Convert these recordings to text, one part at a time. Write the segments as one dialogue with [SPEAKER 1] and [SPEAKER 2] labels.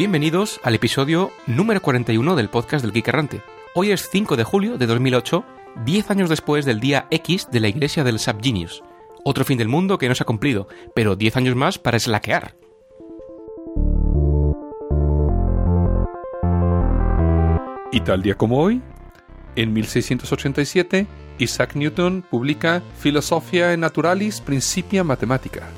[SPEAKER 1] Bienvenidos al episodio número 41 del podcast del Geek Errante. Hoy es 5 de julio de 2008, 10 años después del día X de la iglesia del Subgenius. Otro fin del mundo que no se ha cumplido, pero 10 años más para eslaquear.
[SPEAKER 2] Y tal día como hoy, en 1687, Isaac Newton publica Philosophia Naturalis Principia Mathematica.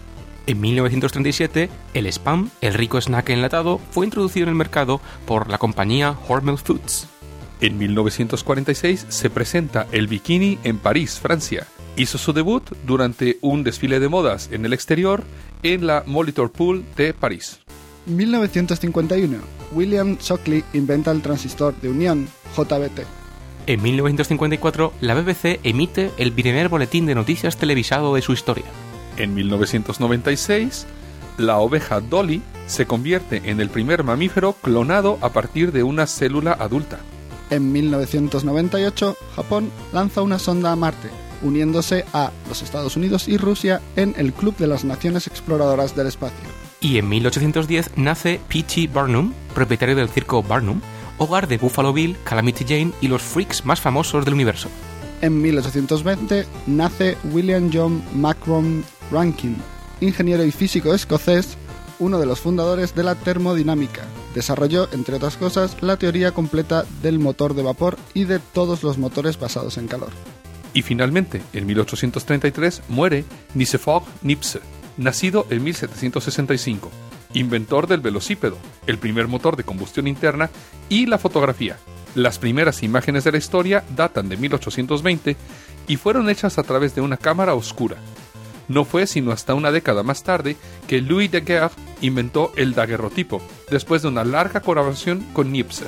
[SPEAKER 1] En 1937, el spam, el rico snack enlatado, fue introducido en el mercado por la compañía Hormel Foods.
[SPEAKER 2] En 1946 se presenta el bikini en París, Francia. Hizo su debut durante un desfile de modas en el exterior en la Molitor Pool de París.
[SPEAKER 3] 1951. William Shockley inventa el transistor de unión JBT.
[SPEAKER 1] En 1954, la BBC emite el primer boletín de noticias televisado de su historia.
[SPEAKER 2] En 1996, la oveja Dolly se convierte en el primer mamífero clonado a partir de una célula adulta.
[SPEAKER 3] En 1998, Japón lanza una sonda a Marte, uniéndose a los Estados Unidos y Rusia en el Club de las Naciones Exploradoras del Espacio.
[SPEAKER 1] Y en 1810 nace P.T. Barnum, propietario del circo Barnum, hogar de Buffalo Bill, Calamity Jane y los freaks más famosos del universo.
[SPEAKER 3] En 1820 nace William John Macron Rankin, ingeniero y físico escocés, uno de los fundadores de la termodinámica. Desarrolló, entre otras cosas, la teoría completa del motor de vapor y de todos los motores basados en calor.
[SPEAKER 2] Y finalmente, en 1833 muere Nicefog Nipse, nacido en 1765, inventor del velocípedo, el primer motor de combustión interna y la fotografía. Las primeras imágenes de la historia datan de 1820 y fueron hechas a través de una cámara oscura. No fue sino hasta una década más tarde que Louis Daguerre inventó el daguerrotipo, después de una larga colaboración con Nipse.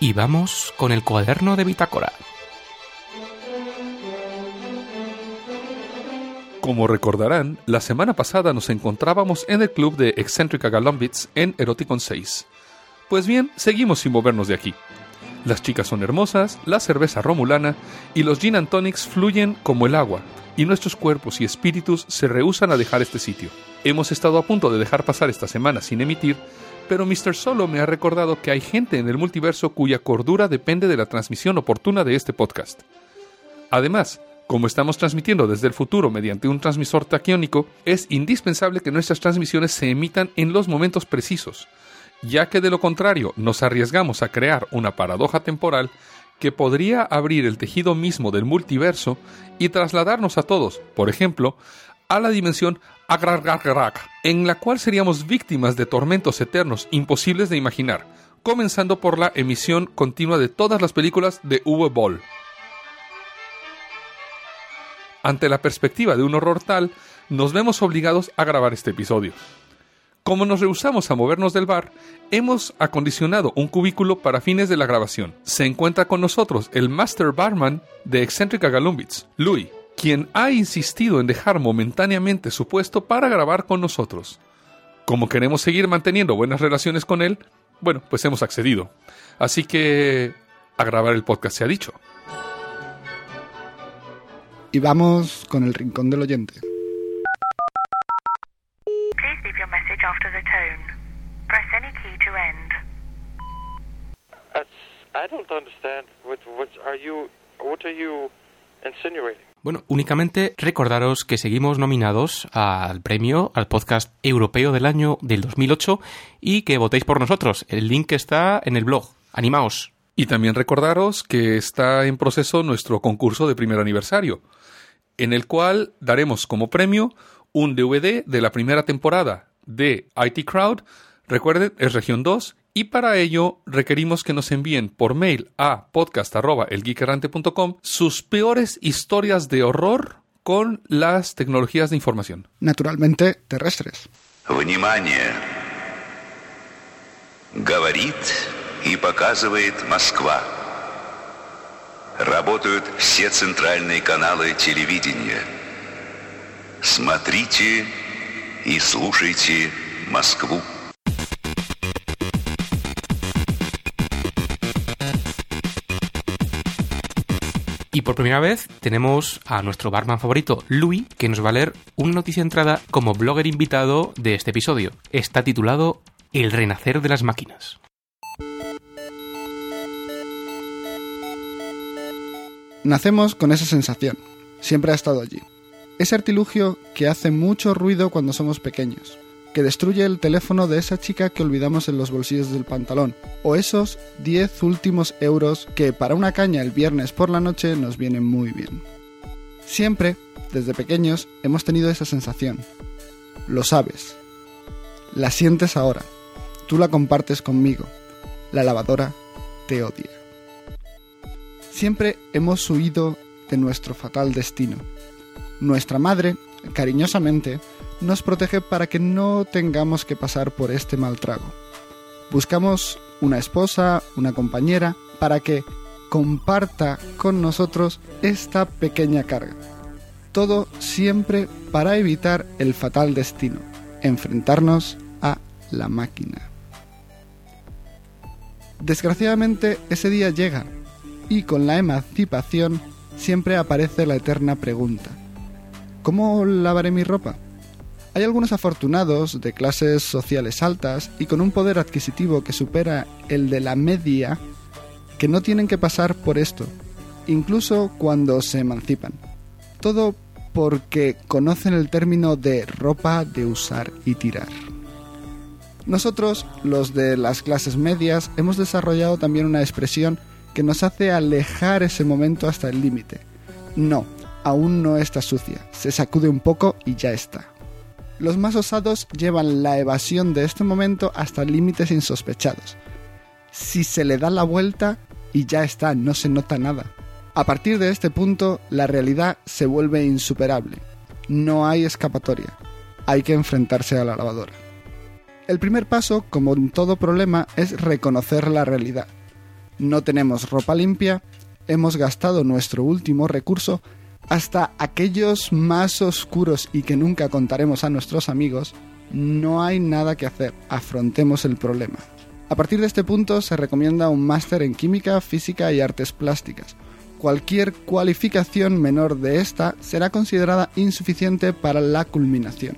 [SPEAKER 1] Y vamos con el cuaderno de bitácora.
[SPEAKER 2] Como recordarán, la semana pasada nos encontrábamos en el club de Excéntrica Galombits en Eroticon 6. Pues bien, seguimos sin movernos de aquí. Las chicas son hermosas, la cerveza romulana y los gin and tonics fluyen como el agua, y nuestros cuerpos y espíritus se rehusan a dejar este sitio. Hemos estado a punto de dejar pasar esta semana sin emitir, pero Mr. Solo me ha recordado que hay gente en el multiverso cuya cordura depende de la transmisión oportuna de este podcast. Además, como estamos transmitiendo desde el futuro mediante un transmisor taquiónico, es indispensable que nuestras transmisiones se emitan en los momentos precisos, ya que de lo contrario nos arriesgamos a crear una paradoja temporal que podría abrir el tejido mismo del multiverso y trasladarnos a todos, por ejemplo, a la dimensión Agrargargarak, en la cual seríamos víctimas de tormentos eternos imposibles de imaginar, comenzando por la emisión continua de todas las películas de Uwe Boll. Ante la perspectiva de un horror tal, nos vemos obligados a grabar este episodio. Como nos rehusamos a movernos del bar, hemos acondicionado un cubículo para fines de la grabación. Se encuentra con nosotros el Master Barman de Excéntrica Galumbits, Louis, quien ha insistido en dejar momentáneamente su puesto para grabar con nosotros. Como queremos seguir manteniendo buenas relaciones con él, bueno, pues hemos accedido. Así que a grabar el podcast se ha dicho.
[SPEAKER 3] Y vamos con el rincón del oyente.
[SPEAKER 4] To end.
[SPEAKER 5] I don't understand. What, what are you? What are you insinuating?
[SPEAKER 1] Bueno, únicamente recordaros que seguimos nominados al premio al podcast europeo del año del 2008 y que votéis por nosotros. El link está en el blog. Animaos.
[SPEAKER 2] Y también recordaros que está en proceso nuestro concurso de primer aniversario, en el cual daremos como premio un DVD de la primera temporada de IT Crowd. Recuerden, es región 2 y para ello requerimos que nos envíen por mail a podcast.elgeekerrante.com sus peores historias de horror con las tecnologías de información.
[SPEAKER 3] Naturalmente terrestres.
[SPEAKER 6] Внимание! Говорит и показывает Москва. Работают все центральные каналы телевидения. Смотрите и слушайте Москву.
[SPEAKER 1] Y por primera vez tenemos a nuestro barman favorito, Louis, que nos va a leer una noticia entrada como blogger invitado de este episodio. Está titulado El renacer de las máquinas.
[SPEAKER 3] Nacemos con esa sensación. Siempre ha estado allí. Ese artilugio que hace mucho ruido cuando somos pequeños, que destruye el teléfono de esa chica que olvidamos en los bolsillos del pantalón, o esos 10 últimos euros que para una caña el viernes por la noche nos vienen muy bien. Siempre, desde pequeños, hemos tenido esa sensación. Lo sabes. La sientes ahora. Tú la compartes conmigo. La lavadora te odia. Siempre hemos huido de nuestro fatal destino. Nuestra madre, cariñosamente, nos protege para que no tengamos que pasar por este mal trago. Buscamos una esposa, una compañera, para que comparta con nosotros esta pequeña carga. Todo siempre para evitar el fatal destino, enfrentarnos a la máquina. Desgraciadamente ese día llega y con la emancipación siempre aparece la eterna pregunta. ¿Cómo lavaré mi ropa? Hay algunos afortunados de clases sociales altas y con un poder adquisitivo que supera el de la media que no tienen que pasar por esto, incluso cuando se emancipan. Todo porque conocen el término de ropa de usar y tirar. Nosotros, los de las clases medias, hemos desarrollado también una expresión que nos hace alejar ese momento hasta el límite. No, aún no está sucia, se sacude un poco y ya está. Los más osados llevan la evasión de este momento hasta límites insospechados. Si se le da la vuelta y ya está, no se nota nada. A partir de este punto, la realidad se vuelve insuperable. No hay escapatoria. Hay que enfrentarse a la lavadora. El primer paso, como en todo problema, es reconocer la realidad. No tenemos ropa limpia, hemos gastado nuestro último recurso hasta aquellos más oscuros y que nunca contaremos a nuestros amigos, no hay nada que hacer, afrontemos el problema. A partir de este punto se recomienda un máster en química, física y artes plásticas. Cualquier cualificación menor de esta será considerada insuficiente para la culminación.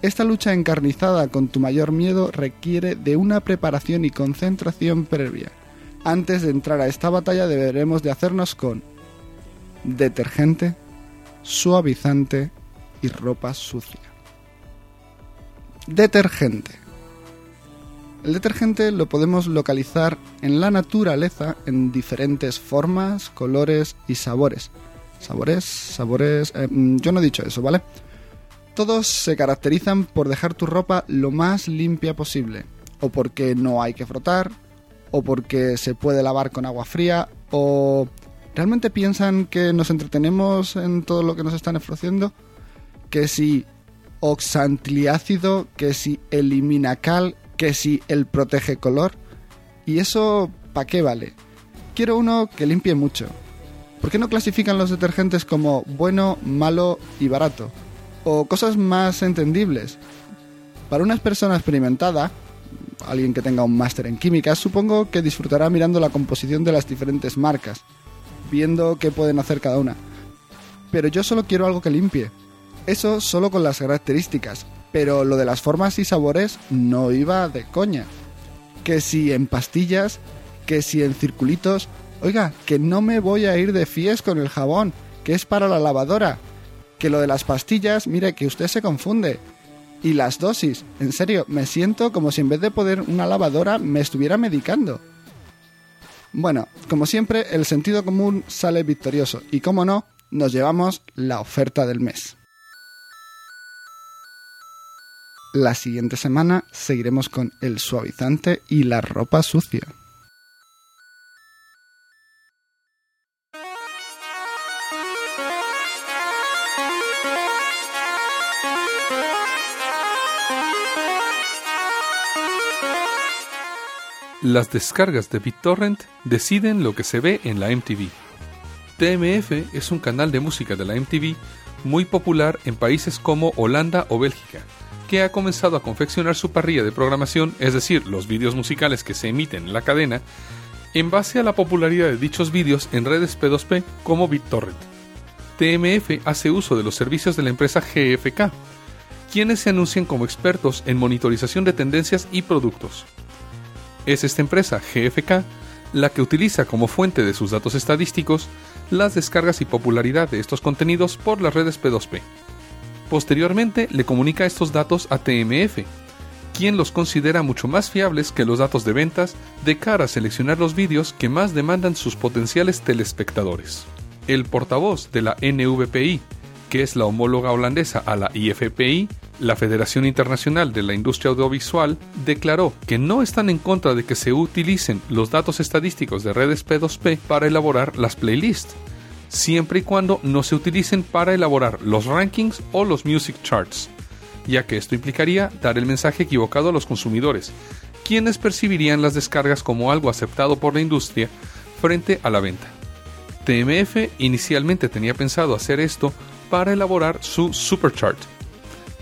[SPEAKER 3] Esta lucha encarnizada con tu mayor miedo requiere de una preparación y concentración previa. Antes de entrar a esta batalla deberemos de hacernos con detergente, suavizante y ropa sucia. Detergente. El detergente lo podemos localizar en la naturaleza en diferentes formas, colores y sabores. Sabores, sabores... eh, mm, yo no he dicho eso, ¿vale? Todos se caracterizan por dejar tu ropa lo más limpia posible, o porque no hay que frotar, o porque se puede lavar con agua fría, o ¿realmente piensan que nos entretenemos en todo lo que nos están ofreciendo? Que si oxantiliácido, que si elimina cal, que si el protege color. ¿Y eso para qué vale? Quiero uno que limpie mucho. ¿Por qué no clasifican los detergentes como bueno, malo y barato? O cosas más entendibles. Para una persona experimentada, alguien que tenga un máster en química, supongo que disfrutará mirando la composición de las diferentes marcas, viendo qué pueden hacer cada una. Pero yo solo quiero algo que limpie. Eso solo con las características, pero lo de las formas y sabores no iba de coña. Que si en pastillas, que si en circulitos, oiga, que no me voy a ir de fies con el jabón, que es para la lavadora. Que lo de las pastillas, mire, que usted se confunde. Y las dosis, en serio, me siento como si en vez de poder una lavadora me estuviera medicando. Bueno, como siempre, el sentido común sale victorioso y como no, nos llevamos la oferta del mes. La siguiente semana seguiremos con el suavizante y la ropa sucia.
[SPEAKER 2] Las descargas de BitTorrent deciden lo que se ve en la MTV. TMF es un canal de música de la MTV muy popular en países como Holanda o Bélgica, que ha comenzado a confeccionar su parrilla de programación, es decir, los vídeos musicales que se emiten en la cadena, en base a la popularidad de dichos vídeos en redes P2P como BitTorrent. TMF hace uso de los servicios de la empresa GFK, quienes se anuncian como expertos en monitorización de tendencias y productos. Es esta empresa, GFK, la que utiliza como fuente de sus datos estadísticos las descargas y popularidad de estos contenidos por las redes P2P. Posteriormente le comunica estos datos a TMF, quien los considera mucho más fiables que los datos de ventas de cara a seleccionar los vídeos que más demandan sus potenciales telespectadores. El portavoz de la NVPI, que es la homóloga holandesa a la IFPI, la Federación Internacional de la Industria Audiovisual, declaró que no están en contra de que se utilicen los datos estadísticos de redes P2P para elaborar las playlists, siempre y cuando no se utilicen para elaborar los rankings o los music charts, ya que esto implicaría dar el mensaje equivocado a los consumidores, quienes percibirían las descargas como algo aceptado por la industria frente a la venta. TMF inicialmente tenía pensado hacer esto para elaborar su superchart,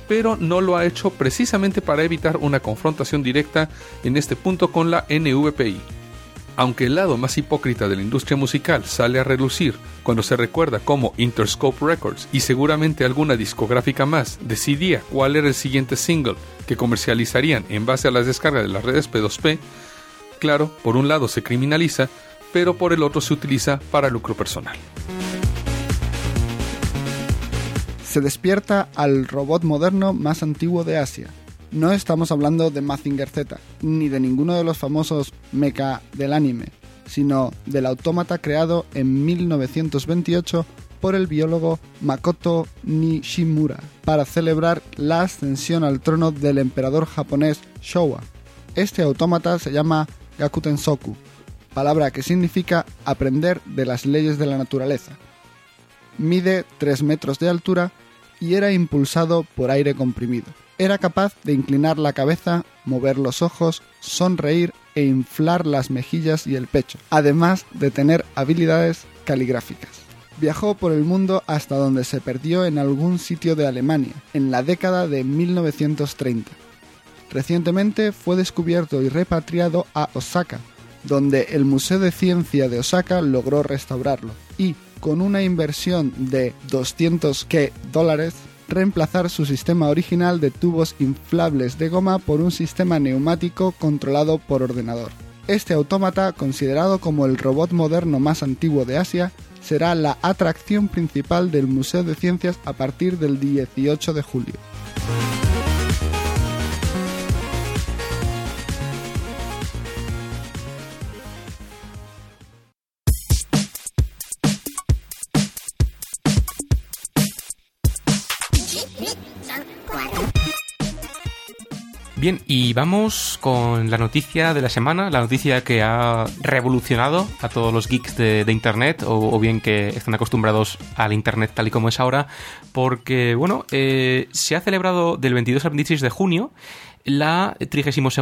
[SPEAKER 2] pero no lo ha hecho precisamente para evitar una confrontación directa en este punto con la NVPI. Aunque el lado más hipócrita de la industria musical sale a relucir cuando se recuerda cómo Interscope Records y seguramente alguna discográfica más decidía cuál era el siguiente single que comercializarían en base a las descargas de las redes P2P, claro, por un lado se criminaliza, pero por el otro se utiliza para lucro personal.
[SPEAKER 3] Se despierta al robot moderno más antiguo de Asia. No estamos hablando de Mazinger Z, ni de ninguno de los famosos mecha del anime, sino del autómata creado en 1928 por el biólogo Makoto Nishimura para celebrar la ascensión al trono del emperador japonés Showa. Este autómata se llama Gakuten Soku, palabra que significa aprender de las leyes de la naturaleza. Mide 3 metros de altura y era impulsado por aire comprimido. Era capaz de inclinar la cabeza, mover los ojos, sonreír e inflar las mejillas y el pecho, además de tener habilidades caligráficas. Viajó por el mundo hasta donde se perdió en algún sitio de Alemania, en la década de 1930. Recientemente fue descubierto y repatriado a Osaka, donde el Museo de Ciencia de Osaka logró restaurarlo y, con una inversión de 200 que dólares, reemplazar su sistema original de tubos inflables de goma por un sistema neumático controlado por ordenador. Este autómata, considerado como el robot moderno más antiguo de Asia, será la atracción principal del Museo de Ciencias a partir del 18 de julio.
[SPEAKER 1] Bien, y vamos con la noticia de la semana, la noticia que ha revolucionado a todos los geeks de, Internet, o, o, bien que están acostumbrados al Internet tal y como es ahora, porque, bueno, eh, se ha celebrado del 22 al 26 de junio la 32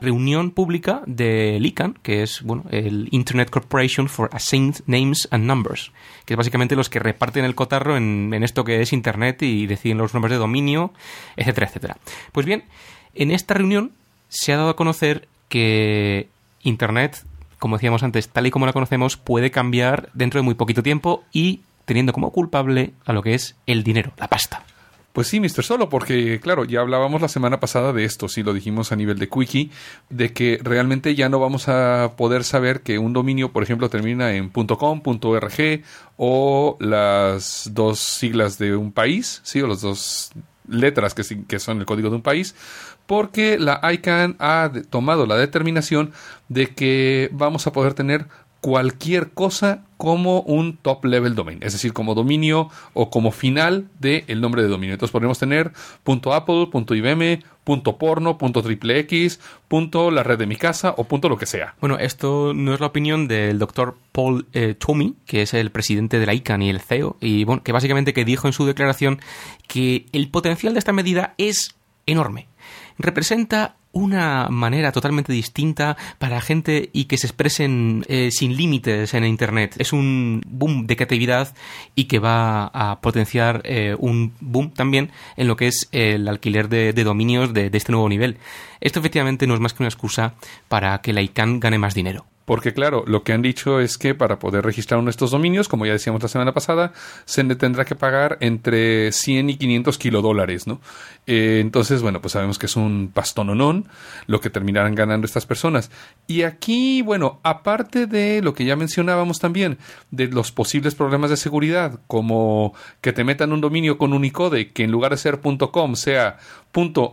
[SPEAKER 1] reunión pública del ICANN, que es bueno, el Internet Corporation for Assigned Names and Numbers, que es básicamente los que reparten el cotarro en, en esto que es Internet y deciden los nombres de dominio, etcétera, etcétera. Pues bien, en esta reunión se ha dado a conocer que Internet, como decíamos antes, tal y como la conocemos, puede cambiar dentro de muy poquito tiempo y teniendo como culpable a lo que es el dinero, la pasta.
[SPEAKER 2] Pues sí, Mr. Solo, porque claro, ya hablábamos la semana pasada de esto, sí lo dijimos a nivel de Quickie, de que realmente ya no vamos a poder saber que un dominio, por ejemplo, termina en .com, .org o las dos siglas de un país, sí, o las dos letras que, que son el código de un país, porque la ICANN ha tomado la determinación de que vamos a poder tener cualquier cosa como un top level domain, es decir, como dominio o como final del el nombre de dominio. Entonces podemos tener .apple, .ibm, .porno, .xxx, .la red de mi casa o punto lo que sea.
[SPEAKER 1] Bueno, esto no es la opinión del doctor Paul eh, Tomey, que es el presidente de la ICANN y el CEO, y bueno, que básicamente que dijo en su declaración que el potencial de esta medida es enorme representa una manera totalmente distinta para gente y que se expresen eh, sin límites en Internet. Es un boom de creatividad y que va a potenciar eh, un boom también en lo que es el alquiler de, dominios de, de, este nuevo nivel. Esto efectivamente no es más que una excusa para que la ICANN gane más dinero.
[SPEAKER 2] Porque claro, lo que han dicho es que para poder registrar uno de estos dominios, como ya decíamos la semana pasada, se le tendrá que pagar entre 100 y 500 kilodólares, ¿no? Eh, entonces, bueno, pues sabemos que es un pastononón lo que terminarán ganando estas personas. Y aquí, bueno, aparte de lo que ya mencionábamos también, de los posibles problemas de seguridad, como que te metan un dominio con Unicode que en lugar de ser .com sea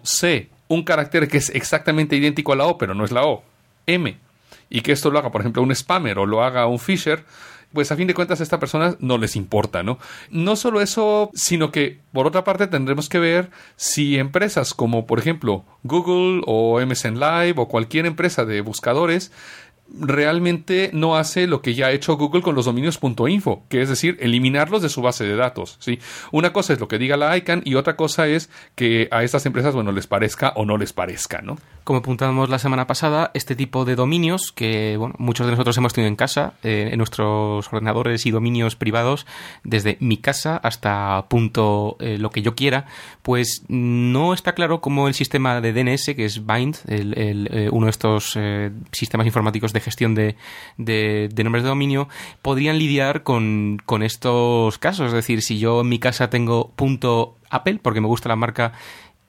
[SPEAKER 2] .c, un carácter que es exactamente idéntico a la O, pero no es la O, M y que esto lo haga, por ejemplo, un spammer o lo haga un fisher, pues a fin de cuentas a esta persona no les importa, ¿no? No solo eso, sino que por otra parte tendremos que ver si empresas como por ejemplo Google o MSN Live o cualquier empresa de buscadores realmente no hace lo que ya ha hecho Google con los dominios .info, que es decir, eliminarlos de su base de datos, ¿sí? Una cosa es lo que diga la ICANN y otra cosa es que a estas empresas, bueno, les parezca o no les parezca, ¿no?
[SPEAKER 1] Como apuntamos la semana pasada, este tipo de dominios que bueno, muchos de nosotros hemos tenido en casa, eh, en nuestros ordenadores y dominios privados, desde mi casa hasta punto eh, lo que yo quiera, pues no está claro cómo el sistema de DNS, que es Bind, el, eh, uno de estos sistemas informáticos de gestión de, nombres de dominio, podrían lidiar con, con estos casos. Es decir, si yo en mi casa tengo punto Apple, porque me gusta la marca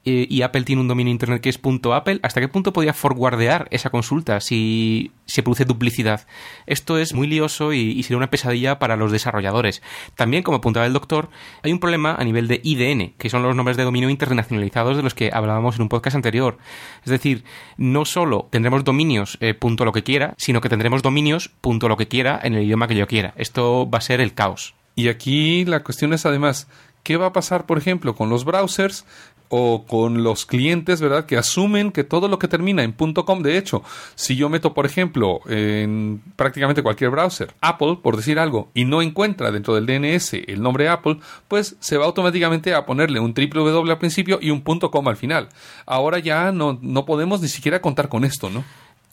[SPEAKER 1] eh, y Apple tiene un dominio internet que es .apple, ¿hasta qué punto podría forwardear esa consulta si se produce duplicidad? Esto es muy lioso y, y, sería una pesadilla para los desarrolladores. También, como apuntaba el doctor, hay un problema a nivel de IDN, que son los nombres de dominio internacionalizados de los que hablábamos en un podcast anterior. Es decir, no solo tendremos dominios eh, punto lo que quiera, sino que tendremos dominios punto lo que quiera en el idioma que yo quiera. Esto va a ser el caos.
[SPEAKER 2] Y aquí la cuestión es además, ¿qué va a pasar, por ejemplo, con los browsers o con los clientes, ¿verdad? Que asumen que todo lo que termina en .com, de hecho, si yo meto, por ejemplo, en prácticamente cualquier browser, Apple, por decir algo, y no encuentra dentro del DNS el nombre Apple, pues se va automáticamente a ponerle un www al principio y un .com al final. Ahora ya no, no podemos ni siquiera contar con esto, ¿no?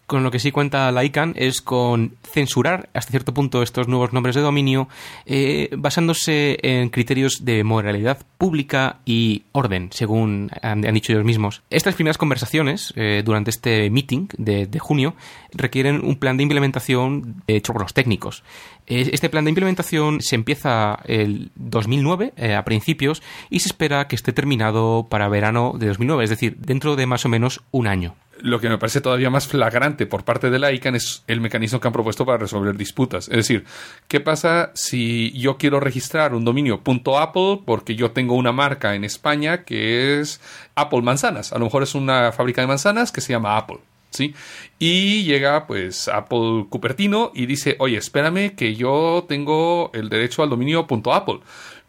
[SPEAKER 1] Con lo que sí cuenta la ICANN es con censurar hasta cierto punto estos nuevos nombres de dominio eh, basándose en criterios de moralidad pública y orden, según han, dicho ellos mismos. Estas primeras conversaciones eh, durante este meeting de, de, junio requieren un plan de implementación hecho por los técnicos. Este plan de implementación se empieza el 2009 eh, a principios y se espera que esté terminado para verano de 2009, es decir, dentro de más o menos un año
[SPEAKER 2] lo que me parece todavía más flagrante por parte de la ICANN es el mecanismo que han propuesto para resolver disputas. Es decir, ¿qué pasa si yo quiero registrar un dominio .apple porque yo tengo una marca en España que es Apple Manzanas? A lo mejor es una fábrica de manzanas que se llama Apple. ¿Sí? Y llega pues Apple Cupertino y dice, oye, espérame que yo tengo el derecho al dominio .apple.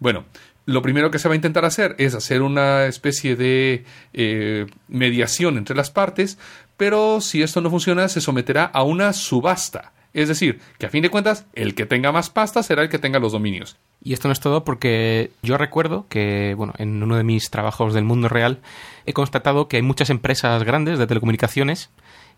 [SPEAKER 2] Bueno, lo primero que se va a intentar hacer es hacer una especie de eh, mediación entre las partes, pero si esto no funciona se someterá a una subasta. Es decir, que a fin de cuentas el que tenga más pasta será el que tenga los dominios.
[SPEAKER 1] Y esto no es todo porque yo recuerdo que, bueno, en uno de mis trabajos del mundo real he constatado que hay muchas empresas grandes de telecomunicaciones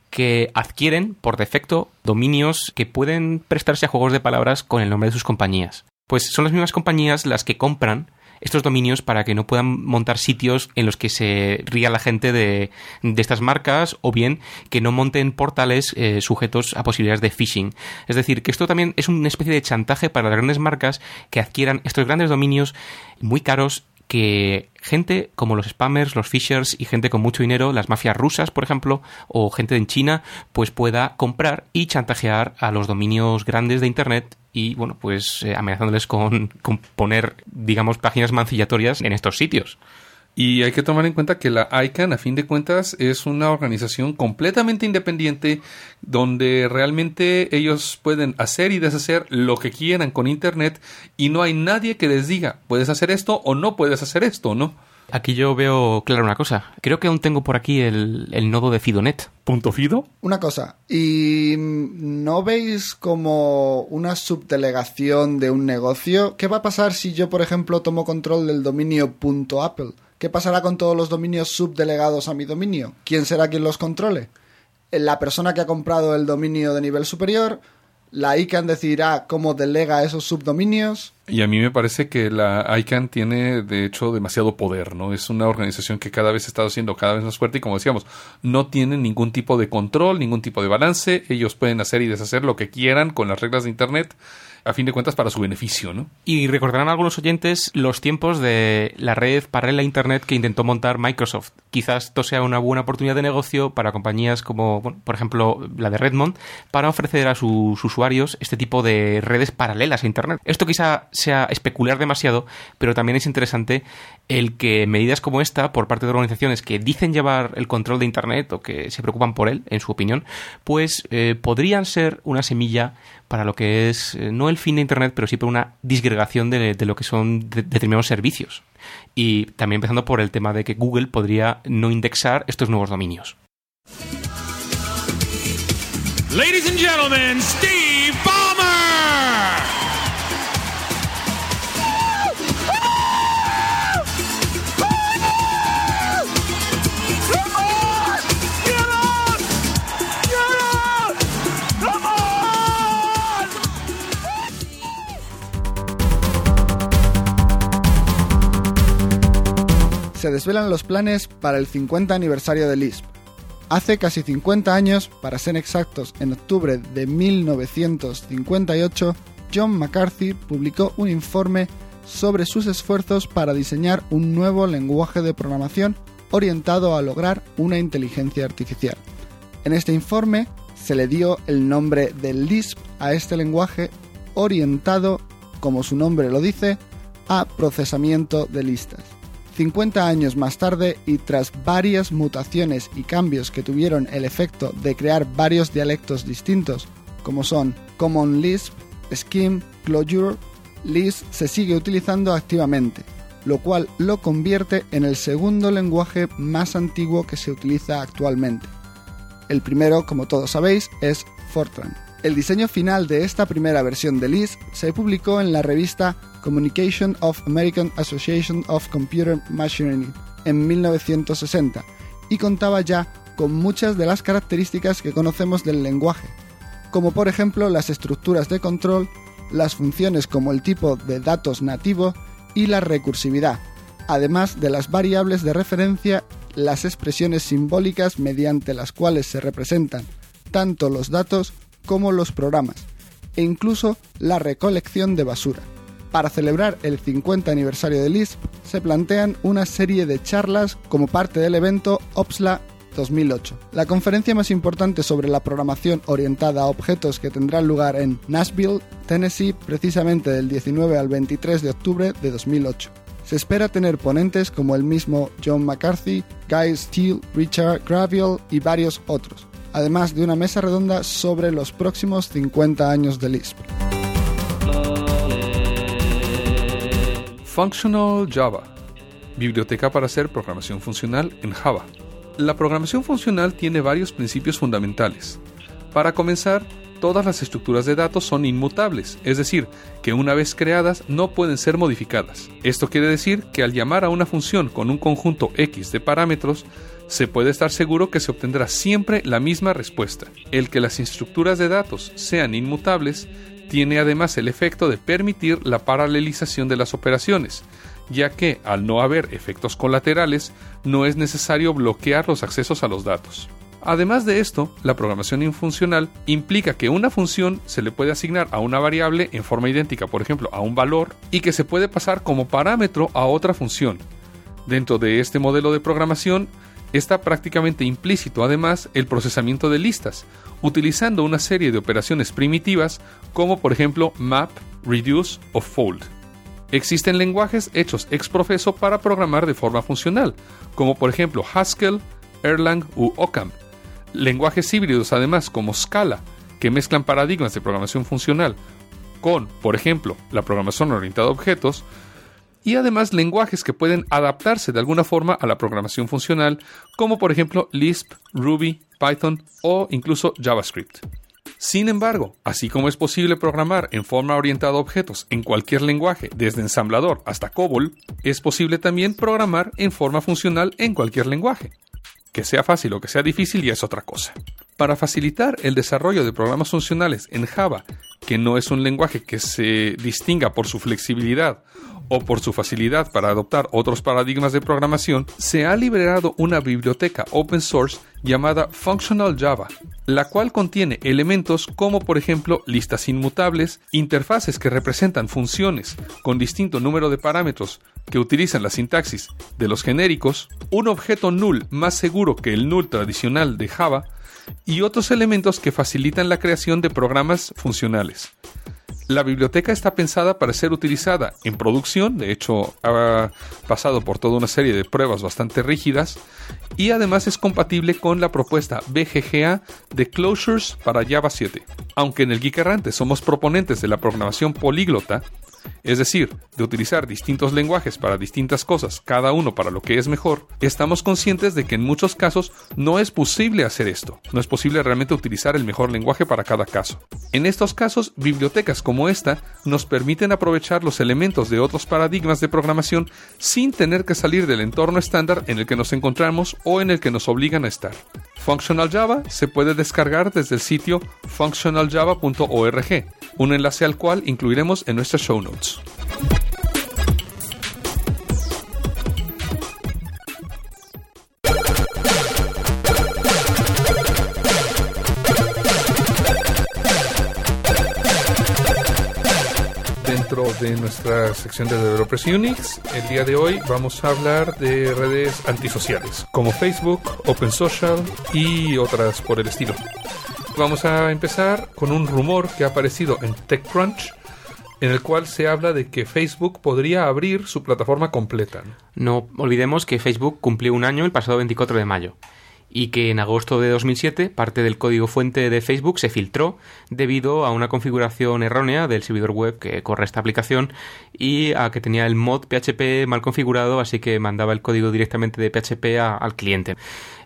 [SPEAKER 1] que adquieren por defecto dominios que pueden prestarse a juegos de palabras con el nombre de sus compañías. Pues son las mismas compañías las que compran estos dominios para que no puedan montar sitios en los que se ría la gente de, de estas marcas o bien que no monten portales eh, sujetos a posibilidades de phishing. Es decir, que esto también es una especie de chantaje para las grandes marcas que adquieran estos grandes dominios muy caros que gente como los spammers, los phishers y gente con mucho dinero, las mafias rusas, por ejemplo, o gente en China, pues pueda comprar y chantajear a los dominios grandes de Internet y, bueno, pues eh, amenazándoles con, con poner, digamos, páginas mancillatorias en estos sitios.
[SPEAKER 2] Y hay que tomar en cuenta que la ICANN, a fin de cuentas, es una organización completamente independiente donde realmente ellos pueden hacer y deshacer lo que quieran con Internet y no hay nadie que les diga, puedes hacer esto o no puedes hacer esto, ¿no?
[SPEAKER 1] Aquí yo veo claro una cosa. Creo que aún tengo por aquí el, el nodo de Fidonet.
[SPEAKER 2] ¿Punto Fido?
[SPEAKER 3] Una cosa. ¿Y no veis como una subdelegación de un negocio? ¿Qué va a pasar si yo, por ejemplo, tomo control del dominio .apple? ¿Qué pasará con todos los dominios subdelegados a mi dominio? ¿Quién será quien los controle? La persona que ha comprado el dominio de nivel superior, La ICANN decidirá cómo delega esos subdominios.
[SPEAKER 2] Y a mí me parece que la ICANN tiene, de hecho, demasiado poder, ¿no? Es una organización que cada vez está haciendo cada vez más fuerte y, como decíamos, no tiene ningún tipo de control, ningún tipo de balance. Ellos pueden hacer y deshacer lo que quieran con las reglas de Internet a fin de cuentas para su beneficio, ¿no?
[SPEAKER 1] Y recordarán algunos oyentes los tiempos de la red paralela a Internet que intentó montar Microsoft. Quizás esto sea una buena oportunidad de negocio para compañías como, por ejemplo, la de Redmond, para ofrecer a sus usuarios este tipo de redes paralelas a Internet. Esto quizá sea especular demasiado, pero también es interesante el que medidas como esta, por parte de organizaciones que dicen llevar el control de Internet o que se preocupan por él, en su opinión, pues eh, podrían ser una semilla para lo que es eh, no el fin de Internet, pero sí por una disgregación de, de lo que son de- determinados servicios. Y también empezando por el tema de que Google podría no indexar estos nuevos dominios.
[SPEAKER 3] Se desvelan los planes para el 50 aniversario de Lisp. Hace casi 50 años, para ser exactos, en octubre de 1958, John McCarthy publicó un informe sobre sus esfuerzos para diseñar un nuevo lenguaje de programación orientado a lograr una inteligencia artificial. En este informe se le dio el nombre de Lisp a este lenguaje orientado, como su nombre lo dice, a procesamiento de listas. 50 años más tarde y tras varias mutaciones y cambios que tuvieron el efecto de crear varios dialectos distintos, como son Common Lisp, Scheme, Clojure, Lisp se sigue utilizando activamente, lo cual lo convierte en el segundo lenguaje más antiguo que se utiliza actualmente. El primero, como todos sabéis, es Fortran. El diseño final de esta primera versión de Lisp se publicó en la revista Communication of American Association of Computer Machinery en 1960 y contaba ya con muchas de las características que conocemos del lenguaje, como por ejemplo las estructuras de control, las funciones como el tipo de datos nativo y la recursividad, además de las variables de referencia, las expresiones simbólicas mediante las cuales se representan tanto los datos como los programas, e incluso la recolección de basura. Para celebrar el 50 aniversario de Lisp, se plantean una serie de charlas como parte del evento OPSLA 2008, la conferencia más importante sobre la programación orientada a objetos que tendrá lugar en Nashville, Tennessee, precisamente del 19 al 23 de octubre de 2008. Se espera tener ponentes como el mismo John McCarthy, Guy Steele, Richard Graviel y varios otros, además de una mesa redonda sobre los próximos 50 años de Lisp.
[SPEAKER 2] Functional Java, biblioteca para hacer programación funcional en Java. La programación funcional tiene varios principios fundamentales. Para comenzar, todas las estructuras de datos son inmutables, es decir, que una vez creadas no pueden ser modificadas. Esto quiere decir que al llamar a una función con un conjunto X de parámetros, se puede estar seguro que se obtendrá siempre la misma respuesta. El que las estructuras de datos sean inmutables tiene además el efecto de permitir la paralelización de las operaciones, ya que al no haber efectos colaterales no es necesario bloquear los accesos a los datos. Además de esto, la programación infuncional implica que una función se le puede asignar a una variable en forma idéntica, por ejemplo, a un valor, y que se puede pasar como parámetro a otra función. Dentro de este modelo de programación está prácticamente implícito además el procesamiento de listas, utilizando una serie de operaciones primitivas como por ejemplo map, reduce o fold. Existen lenguajes hechos ex profeso para programar de forma funcional, como por ejemplo Haskell, Erlang u Occam. Lenguajes híbridos además como Scala, que mezclan paradigmas de programación funcional con, por ejemplo, la programación orientada a objetos, y además lenguajes que pueden adaptarse de alguna forma a la programación funcional, como por ejemplo Lisp, Ruby, Python o incluso JavaScript. Sin embargo, así como es posible programar en forma orientada a objetos en cualquier lenguaje, desde ensamblador hasta COBOL, es posible también programar en forma funcional en cualquier lenguaje. Que sea fácil o que sea difícil ya es otra cosa. Para facilitar el desarrollo de programas funcionales en Java, que no es un lenguaje que se distinga por su flexibilidad o por su facilidad para adoptar otros paradigmas de programación, se ha liberado una biblioteca open source llamada Functional Java, la cual contiene elementos como por ejemplo listas inmutables, interfaces que representan funciones con distinto número de parámetros que utilizan la sintaxis de los genéricos, un objeto null más seguro que el null tradicional de Java, y otros elementos que facilitan la creación de programas funcionales. La biblioteca está pensada para ser utilizada en producción, de hecho ha pasado por toda una serie de pruebas bastante rígidas y además es compatible con la propuesta BGGA de Closures para Java 7. Aunque en el Geek Errante somos proponentes de la programación políglota, es decir, de utilizar distintos lenguajes para distintas cosas, cada uno para lo que es mejor, estamos conscientes de que en muchos casos no es posible hacer esto, no es posible realmente utilizar el mejor lenguaje para cada caso. En estos casos, bibliotecas como esta nos permiten aprovechar los elementos de otros paradigmas de programación sin tener que salir del entorno estándar en el que nos encontramos o en el que nos obligan a estar. Functional Java se puede descargar desde el sitio functionaljava.org, un enlace al cual incluiremos en nuestra show notes. De nuestra sección de Developers Unix, el día de hoy vamos a hablar de redes antisociales como Facebook, Open Social y otras por el estilo. Vamos a empezar con un rumor que ha aparecido en TechCrunch en el cual se habla de que Facebook podría abrir su plataforma completa.
[SPEAKER 1] No olvidemos que Facebook cumplió un año el pasado 24 de mayo y que en agosto de 2007 parte del código fuente de Facebook se filtró debido a una configuración errónea del servidor web que corre esta aplicación y a que tenía el mod PHP mal configurado, así que mandaba el código directamente de PHP al cliente.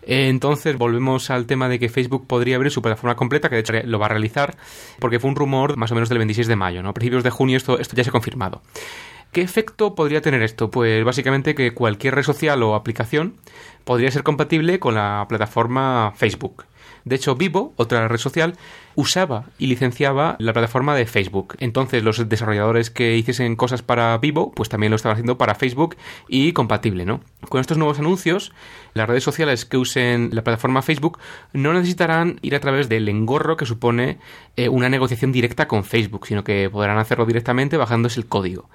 [SPEAKER 1] Eh, Entonces volvemos al tema de que Facebook podría abrir su plataforma completa, que de hecho lo va a realizar, porque fue un rumor más o menos del 26 de mayo, ¿no? A principios de junio esto, esto ya se ha confirmado. ¿Qué efecto podría tener esto? Pues básicamente que cualquier red social o aplicación podría ser compatible con la plataforma Facebook. De hecho, Vivo, otra red social, usaba y licenciaba la plataforma de Facebook. Entonces, los desarrolladores que hiciesen cosas para Vivo, pues también lo estaban haciendo para Facebook y compatible, ¿no? Con estos nuevos anuncios, las redes sociales que usen la plataforma Facebook no necesitarán ir a través del engorro que supone eh, una negociación directa con Facebook, sino que podrán hacerlo directamente bajándose el código.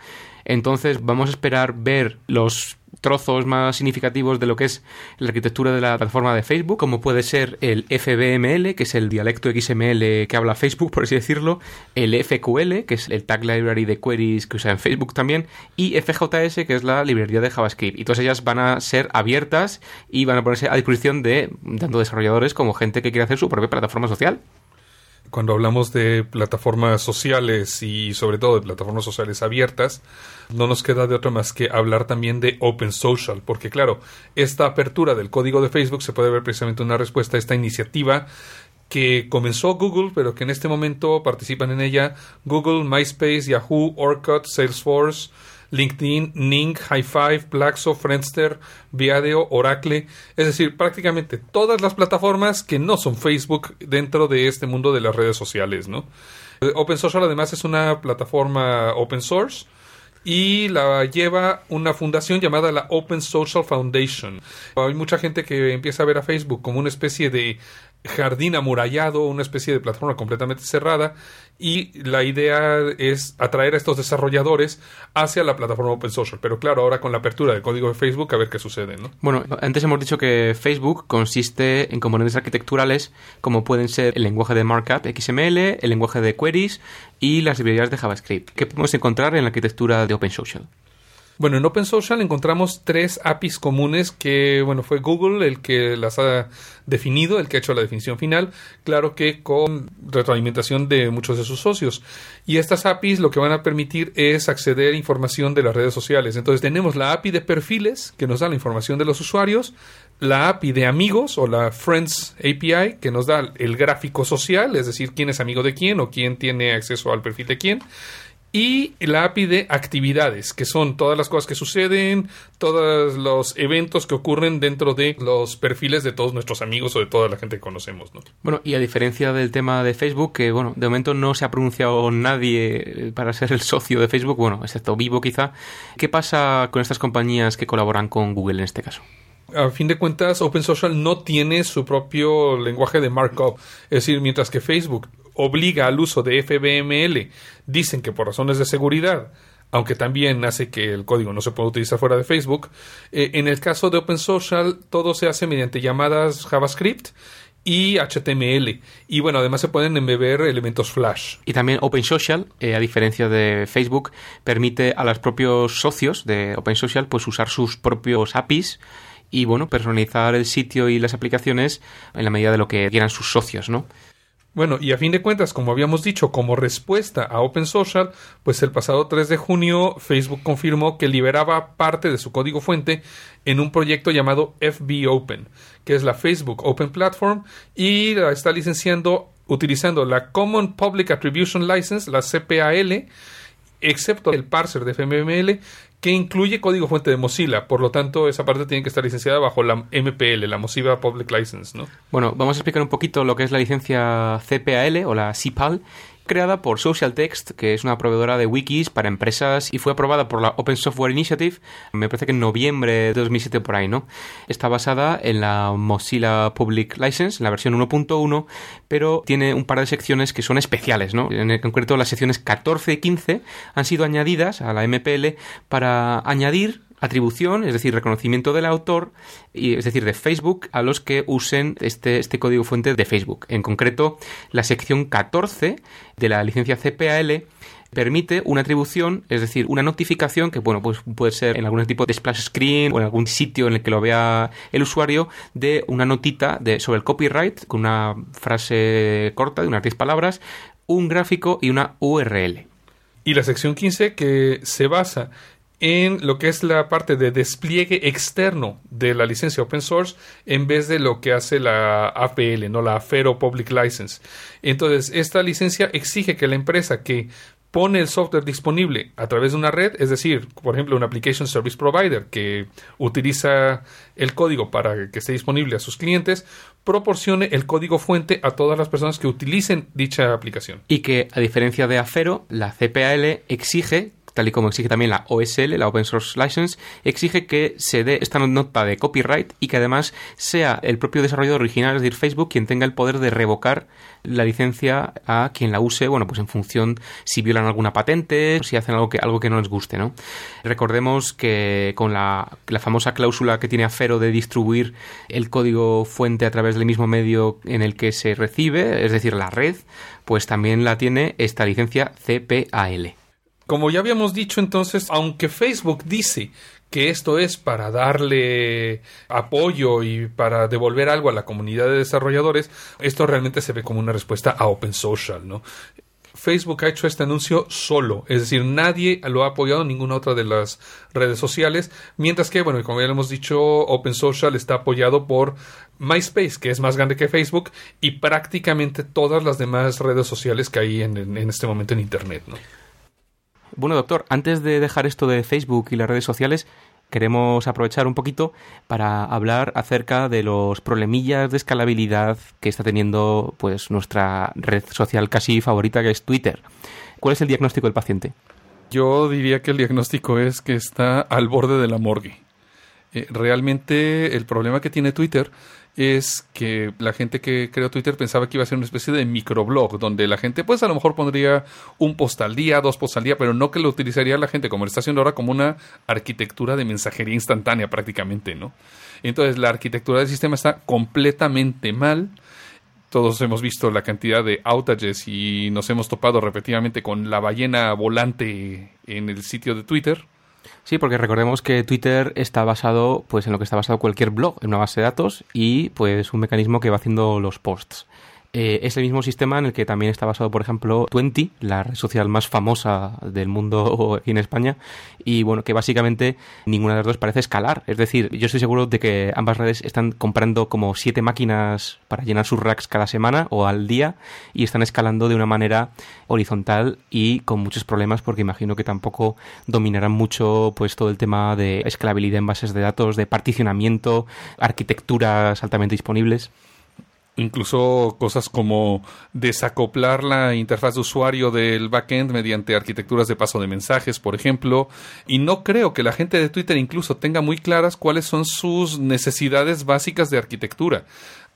[SPEAKER 1] Entonces, vamos a esperar ver los trozos más significativos de lo que es la arquitectura de la plataforma de Facebook, como puede ser el FBML, que es el dialecto XML que habla Facebook, por así decirlo, el FQL, que es el Tag Library de Queries que usa en Facebook también, y FJS, que es la librería de JavaScript. Y todas ellas van a ser abiertas y van a ponerse a disposición de tanto desarrolladores como gente que quiera hacer su propia plataforma social.
[SPEAKER 2] Cuando hablamos de plataformas sociales y sobre todo de plataformas sociales abiertas, no nos queda de otra más que hablar también de Open Social, porque claro, esta apertura del código de Facebook se puede ver precisamente una respuesta a esta iniciativa que comenzó Google, pero que en este momento participan en ella Google, MySpace, Yahoo, Orkut, Salesforce, LinkedIn, Ning, High Five, Plaxo, Friendster, Viadeo, Oracle, es decir, prácticamente todas las plataformas que no son Facebook dentro de este mundo de las redes sociales, ¿no? Open Social además es una plataforma open source y la lleva una fundación llamada la Open Social Foundation. Hay mucha gente que empieza a ver a Facebook como una especie de jardín amurallado, una especie de plataforma completamente cerrada y la idea es atraer a estos desarrolladores hacia la plataforma Open Social. Pero claro, ahora con la apertura del código de Facebook a ver qué sucede, ¿no?
[SPEAKER 1] Bueno, antes hemos dicho que Facebook consiste en componentes arquitecturales como pueden ser el lenguaje de markup XML, el lenguaje de queries y las librerías de JavaScript. ¿Qué podemos encontrar en la arquitectura de OpenSocial?
[SPEAKER 2] Bueno, en Open Social encontramos tres APIs comunes que, bueno, fue Google el que las ha definido, el que ha hecho la definición final, claro que con retroalimentación de muchos de sus socios. Y estas APIs lo que van a permitir es acceder a información de las redes sociales. Entonces tenemos la API de perfiles que nos da la información de los usuarios, la API de amigos o la Friends API que nos da el gráfico social, es decir, quién es amigo de quién o quién tiene acceso al perfil de quién y la API de actividades, que son todas las cosas que suceden, todos los eventos que ocurren dentro de los perfiles de todos nuestros amigos o de toda la gente que conocemos, ¿no?
[SPEAKER 1] Bueno, y a diferencia del tema de Facebook, que bueno, de momento no se ha pronunciado nadie eh, para ser el socio de Facebook, bueno, excepto Vivo quizá, ¿qué pasa con estas compañías que colaboran con Google en este caso?
[SPEAKER 2] a fin de cuentas, Open Social no tiene su propio lenguaje de markup. Es decir, mientras que Facebook obliga al uso de FBML, dicen que por razones de seguridad, aunque también hace que el código no se pueda utilizar fuera de Facebook, eh, en el caso de Open Social todo se hace mediante llamadas JavaScript y HTML. Y bueno, además se pueden embeber elementos Flash.
[SPEAKER 1] Y también Open Social, eh, a diferencia de Facebook, permite a los propios socios de Open Social pues usar sus propios APIs y bueno, personalizar el sitio y las aplicaciones en la medida de lo que quieran sus socios, ¿no?
[SPEAKER 2] Bueno, y a fin de cuentas, como habíamos dicho, como respuesta a Open Social, pues el pasado 3 de junio Facebook confirmó que liberaba parte de su código fuente en un proyecto llamado FB Open, que es la Facebook Open Platform, y la está licenciando utilizando la Common Public Attribution License, la CPAL, excepto el parser de FMML, que incluye código fuente de Mozilla. Por lo tanto, esa parte tiene que estar licenciada bajo la MPL, la Mozilla Public License, ¿no?
[SPEAKER 1] Bueno, vamos a explicar un poquito lo que es la licencia CPAL o la CPAL creada por Social Text, que es una proveedora de wikis para empresas y fue aprobada por la Open Software Initiative, me parece que en noviembre de 2007 por ahí, ¿no? Está basada en la Mozilla Public License, en la versión 1.1, pero tiene un par de secciones que son especiales, ¿no? En concreto, las secciones 14 y 15 han sido añadidas a la MPL para añadir atribución, es decir, reconocimiento del autor, y, es decir, de Facebook, a los que usen este, este código fuente de Facebook. En concreto, la sección 14 de la licencia CPAL permite una atribución, es decir, una notificación que, bueno, pues puede ser en algún tipo de splash screen o en algún sitio en el que lo vea el usuario, de una notita de, sobre el copyright con una frase corta de unas 10 palabras, un gráfico y una URL.
[SPEAKER 2] Y la sección 15 que se basa en lo que es la parte de despliegue externo de la licencia open source en vez de lo que hace la APL, no la Afero Public License. Entonces, esta licencia exige que la empresa que pone el software disponible a través de una red, es decir, por ejemplo, un application service provider que utiliza el código para que esté disponible a sus clientes, proporcione el código fuente a todas las personas que utilicen dicha aplicación.
[SPEAKER 1] Y que, a diferencia de Afero, la CPAL exige tal y como exige también la OSL, la Open Source License, exige que se dé esta nota de copyright y que además sea el propio desarrollador original, es decir, Facebook, quien tenga el poder de revocar la licencia a quien la use, bueno, pues en función si violan alguna patente, si hacen algo que, algo que no les guste. Recordemos que con la, la famosa cláusula que tiene Afero de distribuir el código fuente a través del mismo medio en el que se recibe, es decir, la red, pues también la tiene esta licencia CPAL.
[SPEAKER 2] Como ya habíamos dicho entonces, aunque Facebook dice que esto es para darle apoyo y para devolver algo a la comunidad de desarrolladores, esto realmente se ve como una respuesta a Open Social, ¿no? Facebook ha hecho este anuncio solo, es decir, nadie lo ha apoyado en ninguna otra de las redes sociales, mientras que, bueno, como ya hemos dicho, Open Social está apoyado por MySpace, que es más grande que Facebook, y prácticamente todas las demás redes sociales que hay en este momento en Internet, ¿no?
[SPEAKER 1] Bueno, doctor, antes de dejar esto de Facebook y las redes sociales, queremos aprovechar un poquito para hablar acerca de los problemillas de escalabilidad que está teniendo pues nuestra red social casi favorita que es Twitter. ¿Cuál es el diagnóstico del paciente?
[SPEAKER 2] Yo diría que el diagnóstico es que está al borde de la morgue. Eh, realmente el problema que tiene Twitter es que la gente que creó Twitter pensaba que iba a ser una especie de microblog donde la gente pues a lo mejor pondría un post al día, dos posts al día, pero no que lo utilizaría la gente como lo está haciendo ahora como una arquitectura de mensajería instantánea prácticamente, ¿no? Entonces la arquitectura del sistema está completamente mal. Todos hemos visto la cantidad de outages y nos hemos topado repetidamente con la ballena volante en el sitio de Twitter.
[SPEAKER 1] Sí, porque recordemos que Twitter está basado pues en lo que está basado cualquier blog, en una base de datos y pues un mecanismo que va haciendo los posts. Eh, es el mismo sistema en el que también está basado, por ejemplo, Twenty, la red social más famosa del mundo aquí en España, y bueno, que básicamente ninguna de las dos parece escalar. Es decir, yo estoy seguro de que ambas redes están comprando como siete máquinas para llenar sus racks cada semana o al día y están escalando de una manera horizontal y con muchos problemas porque imagino que tampoco dominarán mucho pues todo el tema de escalabilidad en bases de datos, de particionamiento, arquitecturas altamente disponibles.
[SPEAKER 2] Incluso cosas como desacoplar la interfaz de usuario del backend mediante arquitecturas de paso de mensajes, por ejemplo. Y no creo que la gente de Twitter incluso tenga muy claras cuáles son sus necesidades básicas de arquitectura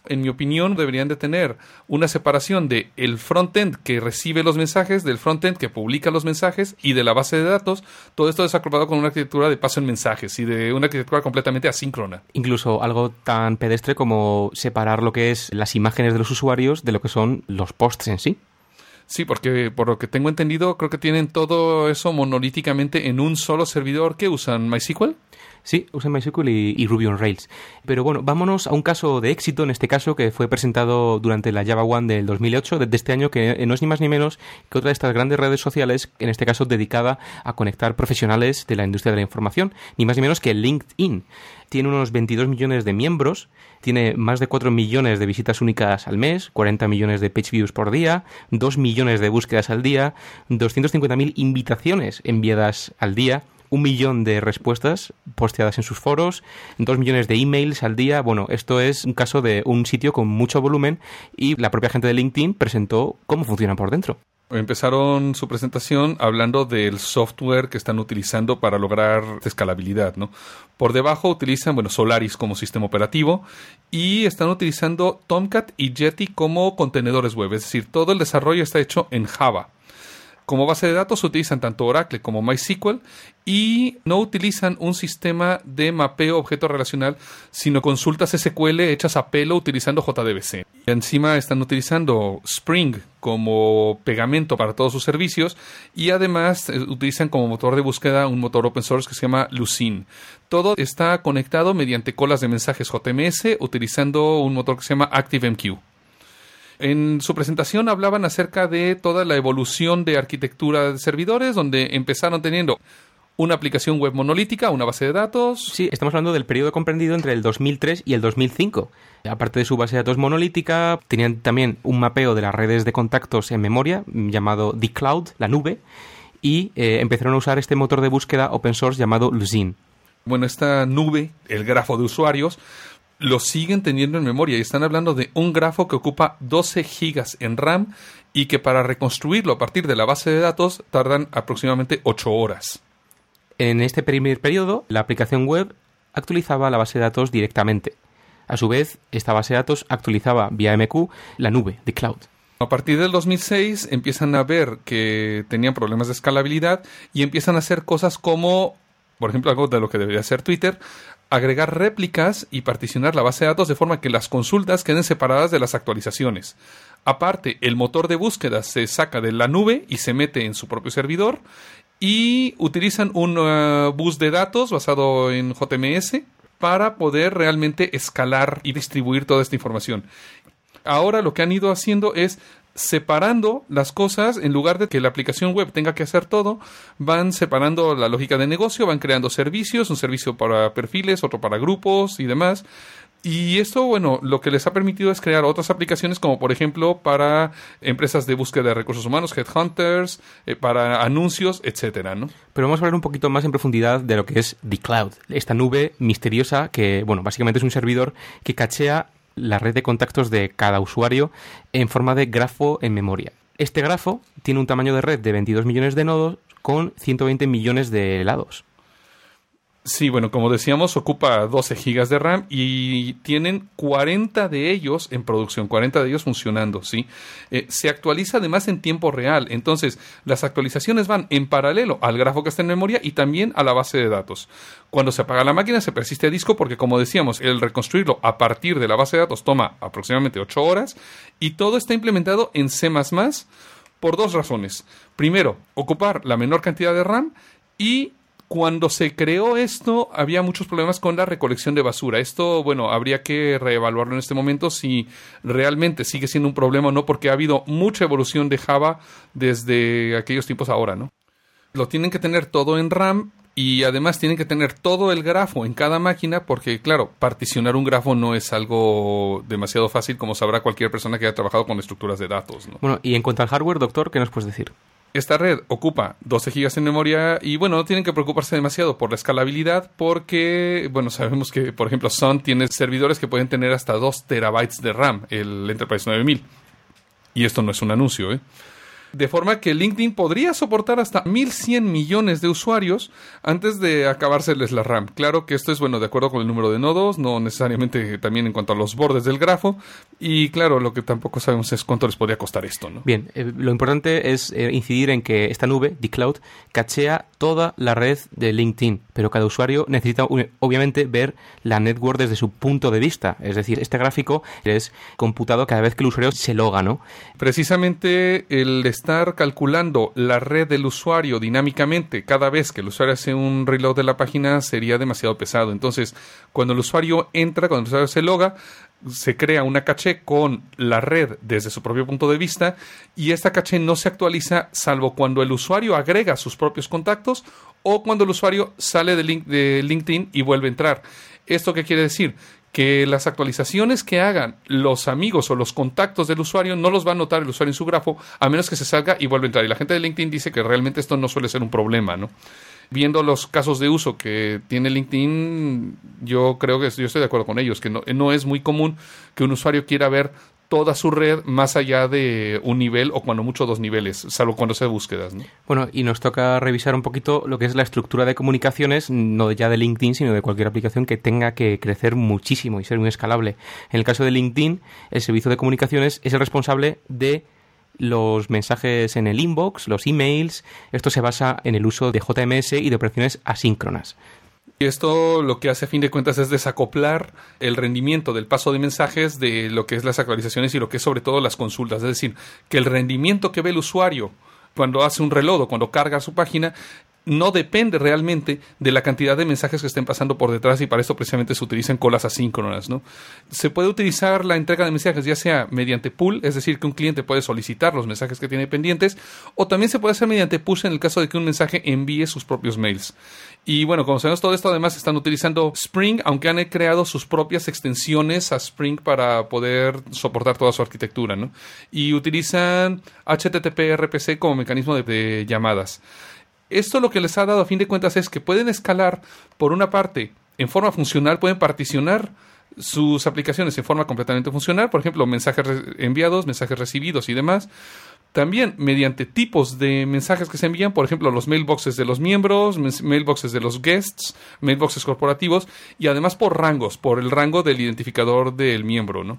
[SPEAKER 2] en mi opinión, deberían de tener una separación de el frontend que recibe los mensajes, del frontend que publica los mensajes y de la base de datos. Todo esto desacoplado con una arquitectura de paso en mensajes y de una arquitectura completamente asíncrona.
[SPEAKER 1] Incluso algo tan pedestre como separar lo que es las imágenes de los usuarios de lo que son los posts en sí.
[SPEAKER 2] Sí, porque por lo que tengo entendido, creo que tienen todo eso monolíticamente en un solo servidor que usan MySQL.
[SPEAKER 1] Sí, usan MySQL y, y, Ruby on Rails. Pero bueno, vámonos a un caso de éxito, en este caso, que fue presentado durante la Java One del 2008, de este año, que no es ni más ni menos que otra de estas grandes redes sociales, en este caso dedicada a conectar profesionales de la industria de la información, ni más ni menos que LinkedIn. Tiene unos 22 millones de miembros, tiene más de 4 millones de visitas únicas al mes, 40 millones de page views por día, 2 millones de búsquedas al día, 250.000 invitaciones enviadas al día, un millón de respuestas posteadas en sus foros, dos millones de emails al día. Bueno, esto es un caso de un sitio con mucho volumen y la propia gente de LinkedIn presentó cómo funciona por dentro.
[SPEAKER 2] Empezaron su presentación hablando del software que están utilizando para lograr escalabilidad, ¿no? Por debajo utilizan, bueno, Solaris como sistema operativo y están utilizando Tomcat y Jetty como contenedores web, es decir, todo el desarrollo está hecho en Java. Como base de datos utilizan tanto Oracle como MySQL y no utilizan un sistema de mapeo objeto relacional, sino consultas SQL hechas a pelo utilizando JDBC. Y encima están utilizando Spring como pegamento para todos sus servicios y además eh, utilizan como motor de búsqueda un motor open source que se llama Lucene. Todo está conectado mediante colas de mensajes JMS utilizando un motor que se llama ActiveMQ. En su presentación hablaban acerca de toda la evolución de arquitectura de servidores, donde empezaron teniendo una aplicación web monolítica, una base de datos.
[SPEAKER 1] Sí, estamos hablando del periodo comprendido entre el 2003 y el 2005. Aparte de su base de datos monolítica, tenían también un mapeo de las redes de contactos en memoria llamado The Cloud, la nube, y eh, empezaron a usar este motor de búsqueda open source llamado Lucene.
[SPEAKER 2] Bueno, esta nube, el grafo de usuarios, lo siguen teniendo en memoria y están hablando de un grafo que ocupa 12 gigas en RAM y que para reconstruirlo a partir de la base de datos tardan aproximadamente 8 horas.
[SPEAKER 1] En este primer periodo, la aplicación web actualizaba la base de datos directamente. A su vez, esta base de datos actualizaba vía MQ la nube de cloud.
[SPEAKER 2] A partir del 2006 empiezan a ver que tenían problemas de escalabilidad y empiezan a hacer cosas como, por ejemplo, algo de lo que debería ser Twitter, agregar réplicas y particionar la base de datos de forma que las consultas queden separadas de las actualizaciones. Aparte, el motor de búsqueda se saca de la nube y se mete en su propio servidor y utilizan un uh, bus de datos basado en JMS para poder realmente escalar y distribuir toda esta información. Ahora lo que han ido haciendo es separando las cosas, en lugar de que la aplicación web tenga que hacer todo, van separando la lógica de negocio, van creando servicios, un servicio para perfiles, otro para grupos y demás. Y esto, bueno, lo que les ha permitido es crear otras aplicaciones como por ejemplo para empresas de búsqueda de recursos humanos, headhunters, eh, para anuncios, etcétera.
[SPEAKER 1] Pero vamos a hablar un poquito más en profundidad de lo que es The Cloud, esta nube misteriosa que, bueno, básicamente es un servidor que cachea la red de contactos de cada usuario en forma de grafo en memoria. Este grafo tiene un tamaño de red de 22 millones de nodos con 120 millones de lados.
[SPEAKER 2] Sí, bueno, como decíamos, ocupa 12 gigas de RAM y tienen 40 de ellos en producción, 40 de ellos funcionando, ¿sí? Eh, se actualiza además en tiempo real, entonces las actualizaciones van en paralelo al grafo que está en memoria y también a la base de datos. Cuando se apaga la máquina se persiste a disco porque, como decíamos, el reconstruirlo a partir de la base de datos toma aproximadamente 8 horas y todo está implementado en C++ por dos razones. Primero, ocupar la menor cantidad de RAM y Cuando se creó esto, había muchos problemas con la recolección de basura. Esto, bueno, habría que reevaluarlo en este momento si realmente sigue siendo un problema o no, porque ha habido mucha evolución de Java desde aquellos tiempos ahora, ¿no? Lo tienen que tener todo en RAM y además tienen que tener todo el grafo en cada máquina porque, claro, particionar un grafo no es algo demasiado fácil como sabrá cualquier persona que haya trabajado con estructuras de datos. ¿no?
[SPEAKER 1] Bueno, y en cuanto al hardware, doctor, ¿qué nos puedes decir?
[SPEAKER 2] Esta red ocupa 12 GB en memoria y bueno, no tienen que preocuparse demasiado por la escalabilidad porque, bueno, sabemos que, por ejemplo, Sun tiene servidores que pueden tener hasta 2 terabytes de RAM, el Enterprise 9000. Y esto no es un anuncio, ¿eh? De forma que LinkedIn podría soportar hasta 1.100 millones de usuarios antes de acabárseles la RAM. Claro que esto es, bueno, de acuerdo con el número de nodos, no necesariamente también en cuanto a los bordes del grafo. Y claro, lo que tampoco sabemos es cuánto les podría costar esto, ¿no?
[SPEAKER 1] Bien, eh, lo importante es eh, incidir en que esta nube, the cloud, cachea toda la red de LinkedIn, pero cada usuario necesita obviamente ver la network desde su punto de vista. Es decir, este gráfico es computado cada vez que el usuario se loga, ¿no?
[SPEAKER 2] Precisamente el estar calculando la red del usuario dinámicamente cada vez que el usuario hace un reload de la página sería demasiado pesado. Entonces, cuando el usuario entra, cuando el usuario se loga, se crea una caché con la red desde su propio punto de vista y esta caché no se actualiza salvo cuando el usuario agrega sus propios contactos o cuando el usuario sale de, link- de LinkedIn y vuelve a entrar. ¿Esto qué quiere decir? Que las actualizaciones que hagan los amigos o los contactos del usuario no los va a notar el usuario en su grafo a menos que se salga y vuelva a entrar. Y la gente de LinkedIn dice que realmente esto no suele ser un problema, ¿no? Viendo los casos de uso que tiene LinkedIn, yo creo que yo estoy de acuerdo con ellos, que no, no es muy común que un usuario quiera ver toda su red más allá de un nivel o cuando mucho dos niveles, salvo cuando sea búsquedas, ¿no?
[SPEAKER 1] Bueno, y nos toca revisar un poquito lo que es la estructura de comunicaciones, no ya de LinkedIn, sino de cualquier aplicación que tenga que crecer muchísimo y ser muy escalable. En el caso de LinkedIn, el servicio de comunicaciones es el responsable de los mensajes en el inbox, los emails. Esto se basa en el uso de JMS y de operaciones asíncronas.
[SPEAKER 2] Y esto lo que hace a fin de cuentas es desacoplar el rendimiento del paso de mensajes de lo que es las actualizaciones y lo que es sobre todo las consultas. Es decir, que el rendimiento que ve el usuario cuando hace un reload o cuando carga su página no depende realmente de la cantidad de mensajes que estén pasando por detrás y para esto precisamente se utilizan colas asíncronas. ¿no? Se puede utilizar la entrega de mensajes ya sea mediante pool, es decir, que un cliente puede solicitar los mensajes que tiene pendientes, o también se puede hacer mediante push en el caso de que un mensaje envíe sus propios mails. Y bueno, como sabemos todo esto, además están utilizando Spring, aunque han creado sus propias extensiones a Spring para poder soportar toda su arquitectura, ¿no? Y utilizan HTTP RPC como mecanismo de llamadas. Esto lo que les ha dado a fin de cuentas es que pueden escalar, por una parte, en forma funcional, pueden particionar sus aplicaciones en forma completamente funcional, por ejemplo, mensajes enviados, mensajes recibidos y demás. También mediante tipos de mensajes que se envían, por ejemplo, los mailboxes de los miembros, mailboxes de los guests, mailboxes corporativos y además por rangos, por el rango del identificador del miembro, ¿no?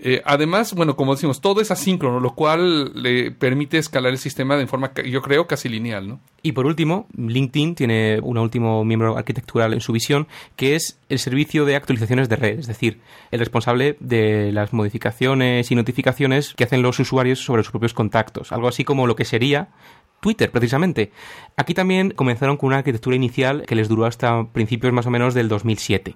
[SPEAKER 2] Eh, además, bueno, como decimos, todo es asíncrono, lo cual le permite escalar el sistema de forma, yo creo, casi lineal, ¿no?
[SPEAKER 1] Y por último, LinkedIn tiene un último miembro arquitectural en su visión, que es el servicio de actualizaciones de red, es decir, el responsable de las modificaciones y notificaciones que hacen los usuarios sobre sus propios contactos, algo así como lo que sería Twitter, precisamente. Aquí también comenzaron con una arquitectura inicial que les duró hasta principios más o menos del 2007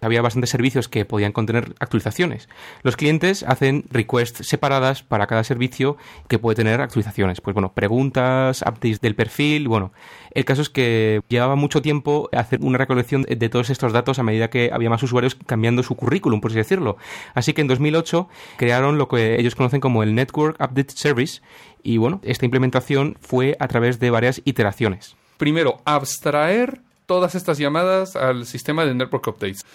[SPEAKER 1] había bastantes servicios que podían contener actualizaciones. Los clientes hacen requests separadas para cada servicio que puede tener actualizaciones. Pues bueno, preguntas, updates del perfil, bueno. El caso es que llevaba mucho tiempo hacer una recolección de todos estos datos a medida que había más usuarios cambiando su currículum, por así decirlo. Así que en 2008 crearon lo que ellos conocen como el Network Update Service y bueno, esta implementación fue a través de varias iteraciones.
[SPEAKER 2] Primero, abstraer todas estas llamadas al sistema de network updates.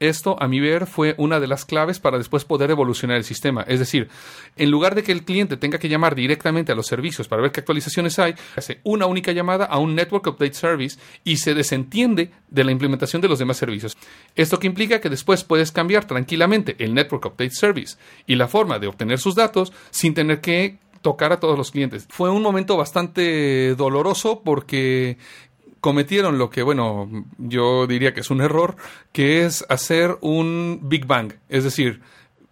[SPEAKER 2] Esto, a mi ver, fue una de las claves para después poder evolucionar el sistema. Es decir, en lugar de que el cliente tenga que llamar directamente a los servicios para ver qué actualizaciones hay, hace una única llamada a un Network Update Service y se desentiende de la implementación de los demás servicios. Esto que implica que después puedes cambiar tranquilamente el Network Update Service y la forma de obtener sus datos sin tener que tocar a todos los clientes. Fue un momento bastante doloroso porque cometieron lo que, bueno, yo diría que es un error, que es hacer un Big Bang. Es decir,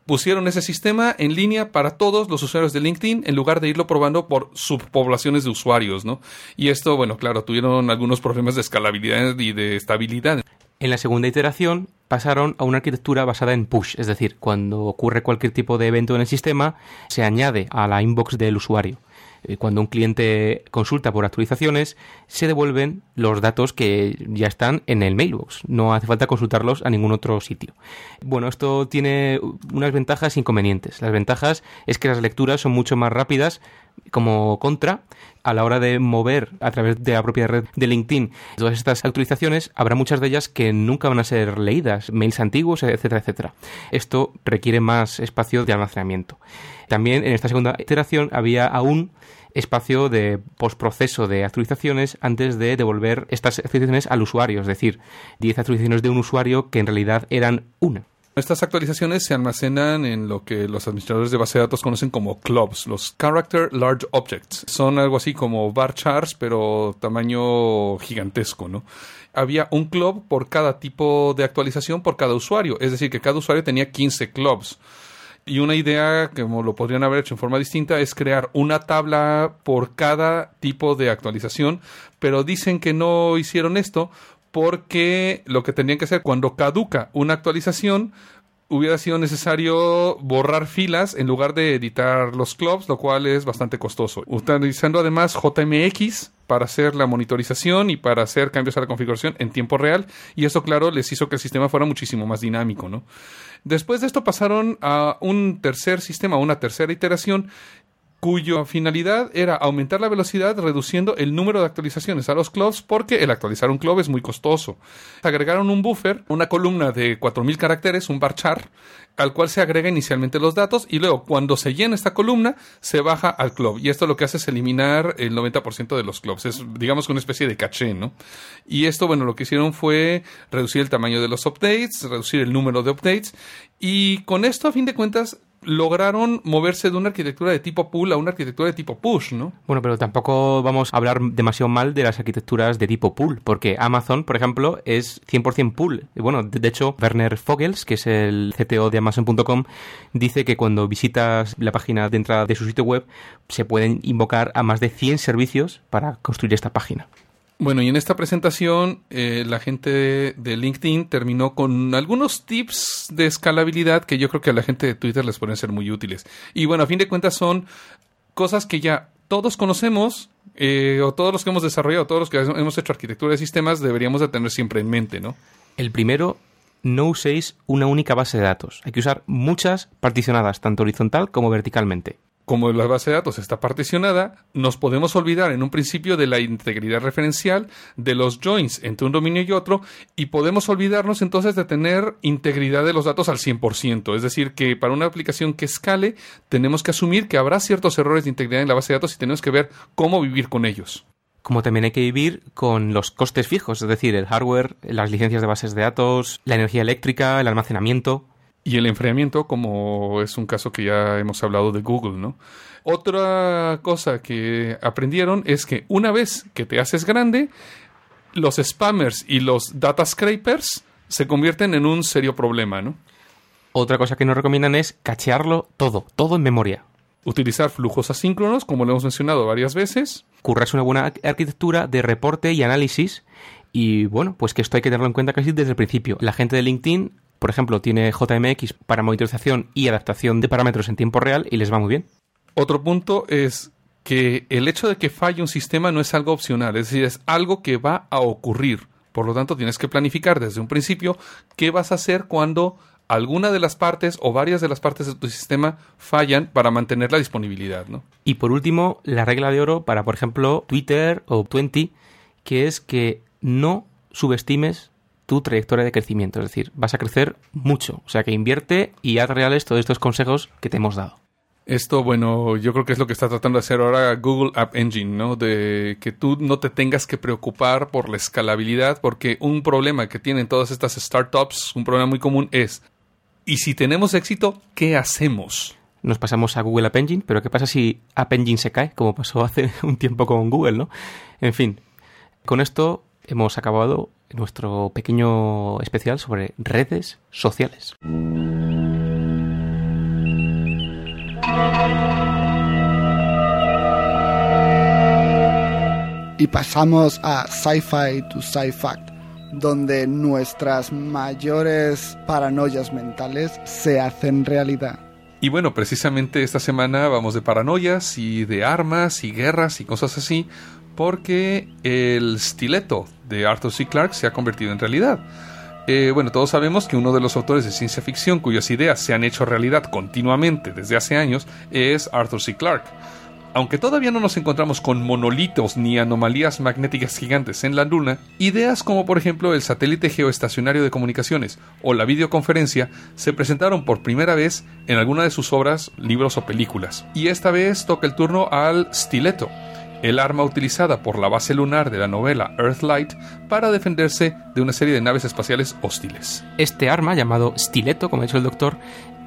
[SPEAKER 2] pusieron ese sistema en línea para todos los usuarios de LinkedIn en lugar de irlo probando por subpoblaciones de usuarios, ¿no? Y esto, bueno, claro, tuvieron algunos problemas de escalabilidad y de estabilidad.
[SPEAKER 1] En la segunda iteración pasaron a una arquitectura basada en push, es decir, cuando ocurre cualquier tipo de evento en el sistema, se añade a la inbox del usuario. Eh, Cuando un cliente consulta por actualizaciones, se devuelven los datos que ya están en el mailbox. No hace falta consultarlos a ningún otro sitio. Bueno, esto tiene unas ventajas e inconvenientes. Las ventajas es que las lecturas son mucho más rápidas como contra a la hora de mover a través de la propia red de LinkedIn todas estas actualizaciones, habrá muchas de ellas que nunca van a ser leídas, mails antiguos, etcétera, etcétera. Esto requiere más espacio de almacenamiento. También en esta segunda iteración había aún espacio de postproceso de actualizaciones antes de devolver estas actualizaciones al usuario, es decir, 10 actualizaciones de un usuario que en realidad eran una.
[SPEAKER 2] Estas actualizaciones se almacenan en lo que los administradores de base de datos conocen como clubs, los Character Large Objects. Son algo así como bar charts, pero tamaño gigantesco, ¿no? Había un club por cada tipo de actualización por cada usuario, es decir, que cada usuario tenía 15 clubs. Y una idea, como lo podrían haber hecho en forma distinta, es crear una tabla por cada tipo de actualización, pero dicen que no hicieron esto porque lo que tenían que hacer cuando caduca una actualización hubiera sido necesario borrar filas en lugar de editar los clubs, lo cual es bastante costoso. Utilizando además JMX para hacer la monitorización y para hacer cambios a la configuración en tiempo real, y eso, claro, les hizo que el sistema fuera muchísimo más dinámico, ¿no? Después de esto pasaron a un tercer sistema, una tercera iteración, cuya finalidad era aumentar la velocidad reduciendo el número de actualizaciones a los clubs porque el actualizar un club es muy costoso. Agregaron un buffer, una columna de 4000 caracteres, un varchar, al cual se agrega inicialmente los datos y luego cuando se llena esta columna se baja al club y esto lo que hace es eliminar el 90% de los clubs. Es digamos que una especie de caché, ¿no? Y esto, bueno, lo que hicieron fue reducir el tamaño de los updates, reducir el número de updates y con esto a fin de cuentas lograron moverse de una arquitectura de tipo pull a una arquitectura de tipo push, ¿no?
[SPEAKER 1] Bueno, pero tampoco vamos a hablar demasiado mal de las arquitecturas de tipo pull, porque Amazon, por ejemplo, es 100% pull. Bueno, de de hecho, Werner Vogels, que es el CTO de Amazon.com, dice que cuando visitas la página de entrada de su sitio web, se pueden invocar a más de 100 servicios para construir esta página.
[SPEAKER 2] Bueno, y en esta presentación eh, la gente de LinkedIn terminó con algunos tips de escalabilidad que yo creo que a la gente de Twitter les pueden ser muy útiles. Y bueno, a fin de cuentas son cosas que ya todos conocemos, eh, o todos los que hemos desarrollado, todos los que hemos hecho arquitectura de sistemas, deberíamos de tener siempre en mente, ¿no?
[SPEAKER 1] El primero, no uséis una única base de datos. Hay que usar muchas particionadas, tanto horizontal como verticalmente.
[SPEAKER 2] Como la base de datos está particionada, nos podemos olvidar en un principio de la integridad referencial, de los joins entre un dominio y otro, y podemos olvidarnos entonces de tener integridad de los datos al 100%. Es decir, que para una aplicación que escale, tenemos que asumir que habrá ciertos errores de integridad en la base de datos y tenemos que ver cómo vivir con ellos.
[SPEAKER 1] Como también hay que vivir con los costes fijos, es decir, el hardware, las licencias de bases de datos, la energía eléctrica, el almacenamiento.
[SPEAKER 2] Y el enfriamiento, como es un caso que ya hemos hablado de Google, ¿no? Otra cosa que aprendieron es que una vez que te haces grande, los spammers y los data scrapers se convierten en un serio problema, ¿no?
[SPEAKER 1] Otra cosa que nos recomiendan es cachearlo todo, todo en memoria.
[SPEAKER 2] Utilizar flujos asíncronos, como lo hemos mencionado varias veces.
[SPEAKER 1] Currarse una buena arquitectura de reporte y análisis. Y bueno, pues que esto hay que tenerlo en cuenta casi desde el principio. La gente de LinkedIn, por ejemplo, tiene JMX para monitorización y adaptación de parámetros en tiempo real y les va muy bien.
[SPEAKER 2] Otro punto es que el hecho de que falle un sistema no es algo opcional, es decir, es algo que va a ocurrir. Por lo tanto, tienes que planificar desde un principio qué vas a hacer cuando alguna de las partes o varias de las partes de tu sistema fallan para mantener la disponibilidad, ¿no?
[SPEAKER 1] Y por último, la regla de oro para, por ejemplo, Twitter o Twenty, que es que no subestimes tu trayectoria de crecimiento. Es decir, vas a crecer mucho. O sea que invierte y haz reales todos estos consejos que te hemos dado.
[SPEAKER 2] Esto, bueno, yo creo que es lo que está tratando de hacer ahora Google App Engine, ¿no? De que tú no te tengas que preocupar por la escalabilidad, porque un problema que tienen todas estas startups, un problema muy común es, ¿y si tenemos éxito, qué hacemos?
[SPEAKER 1] Nos pasamos a Google App Engine, pero ¿qué pasa si App Engine se cae, como pasó hace un tiempo con Google, ¿no? En fin, con esto hemos acabado nuestro pequeño especial sobre redes sociales.
[SPEAKER 3] Y pasamos a Sci-Fi to Sci-Fact, donde nuestras mayores paranoias mentales se hacen realidad.
[SPEAKER 2] Y bueno, precisamente esta semana vamos de paranoias y de armas y guerras y cosas así, porque el stileto de Arthur C. Clarke se ha convertido en realidad. Eh, bueno, todos sabemos que uno de los autores de ciencia ficción cuyas ideas se han hecho realidad continuamente desde hace años es Arthur C. Clarke. Aunque todavía no nos encontramos con monolitos ni anomalías magnéticas gigantes en la Luna, ideas como por ejemplo el satélite geoestacionario de comunicaciones o la videoconferencia se presentaron por primera vez en alguna de sus obras, libros o películas. Y esta vez toca el turno al stiletto, el arma utilizada por la base lunar de la novela Earthlight para defenderse de una serie de naves espaciales hostiles.
[SPEAKER 1] Este arma, llamado stiletto, como ha dicho el doctor,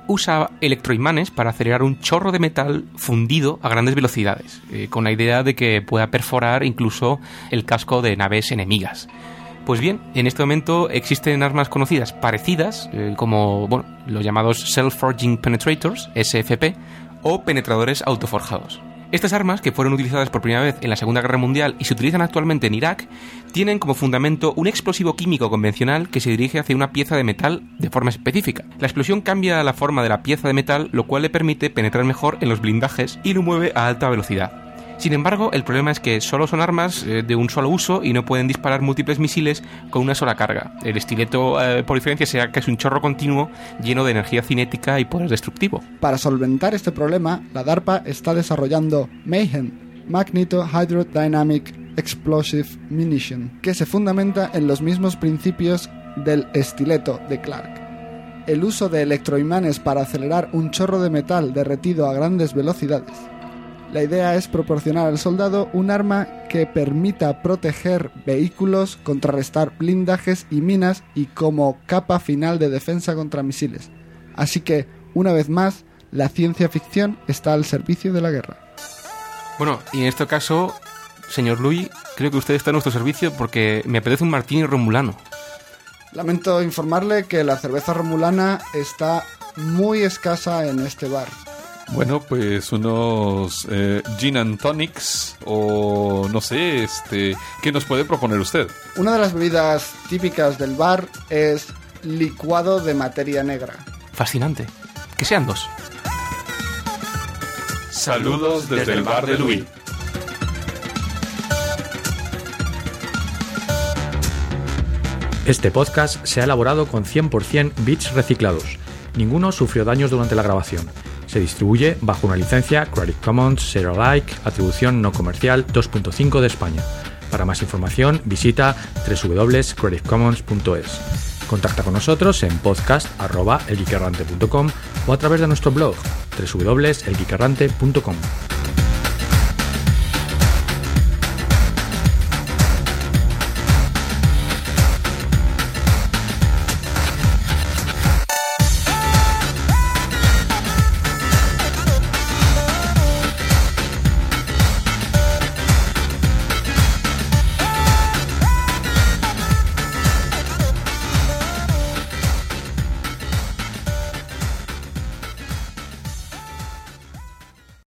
[SPEAKER 1] usa electroimanes para acelerar un chorro de metal fundido a grandes velocidades, eh, con la idea de que pueda perforar incluso el casco de naves enemigas. Pues bien, en este momento existen armas conocidas parecidas, eh, como los llamados Self-Forging Penetrators, SFP, o penetradores autoforjados. Estas armas, que fueron utilizadas por primera vez en la Segunda Guerra Mundial y se utilizan actualmente en Irak, tienen como fundamento un explosivo químico convencional que se dirige hacia una pieza de metal de forma específica. La explosión cambia la forma de la pieza de metal, lo cual le permite penetrar mejor en los blindajes y lo mueve a alta velocidad. Sin embargo, el problema es que solo son armas eh, de un solo uso y no pueden disparar múltiples misiles con una sola carga. El estileto, eh, por diferencia, será que es un chorro continuo lleno de energía cinética y poder destructivo.
[SPEAKER 3] Para solventar este problema, la DARPA está desarrollando Mayhem, Magneto Hydrodynamic Explosive Munition, que se fundamenta en los mismos principios del estileto de Clark. El uso de electroimanes para acelerar un chorro de metal derretido a grandes velocidades. La idea es proporcionar al soldado un arma que permita proteger vehículos, contrarrestar blindajes y minas y como capa final de defensa contra misiles. Así que, una vez más, la ciencia ficción está al servicio de la guerra.
[SPEAKER 1] Bueno, y en este caso, señor Louis, creo que usted está a nuestro servicio porque me apetece un martini romulano.
[SPEAKER 3] Lamento informarle que la cerveza romulana está muy escasa en este bar.
[SPEAKER 2] Bueno, pues unos eh, gin and tonics o no sé, este, ¿qué nos puede proponer usted?
[SPEAKER 3] Una de las bebidas típicas del bar es licuado de materia negra.
[SPEAKER 1] Fascinante. Que sean dos.
[SPEAKER 2] Saludos desde el bar de Louis.
[SPEAKER 7] Este podcast se ha elaborado con 100% bits reciclados. Ninguno sufrió daños durante la grabación. Se distribuye bajo una licencia Creative Commons Share Alike, atribución no comercial 2.5 de España. Para más información visita www.creativecommons.es. Contacta con nosotros en podcast.elguiquerrante.com o a través de nuestro blog www.elguiquerrante.com.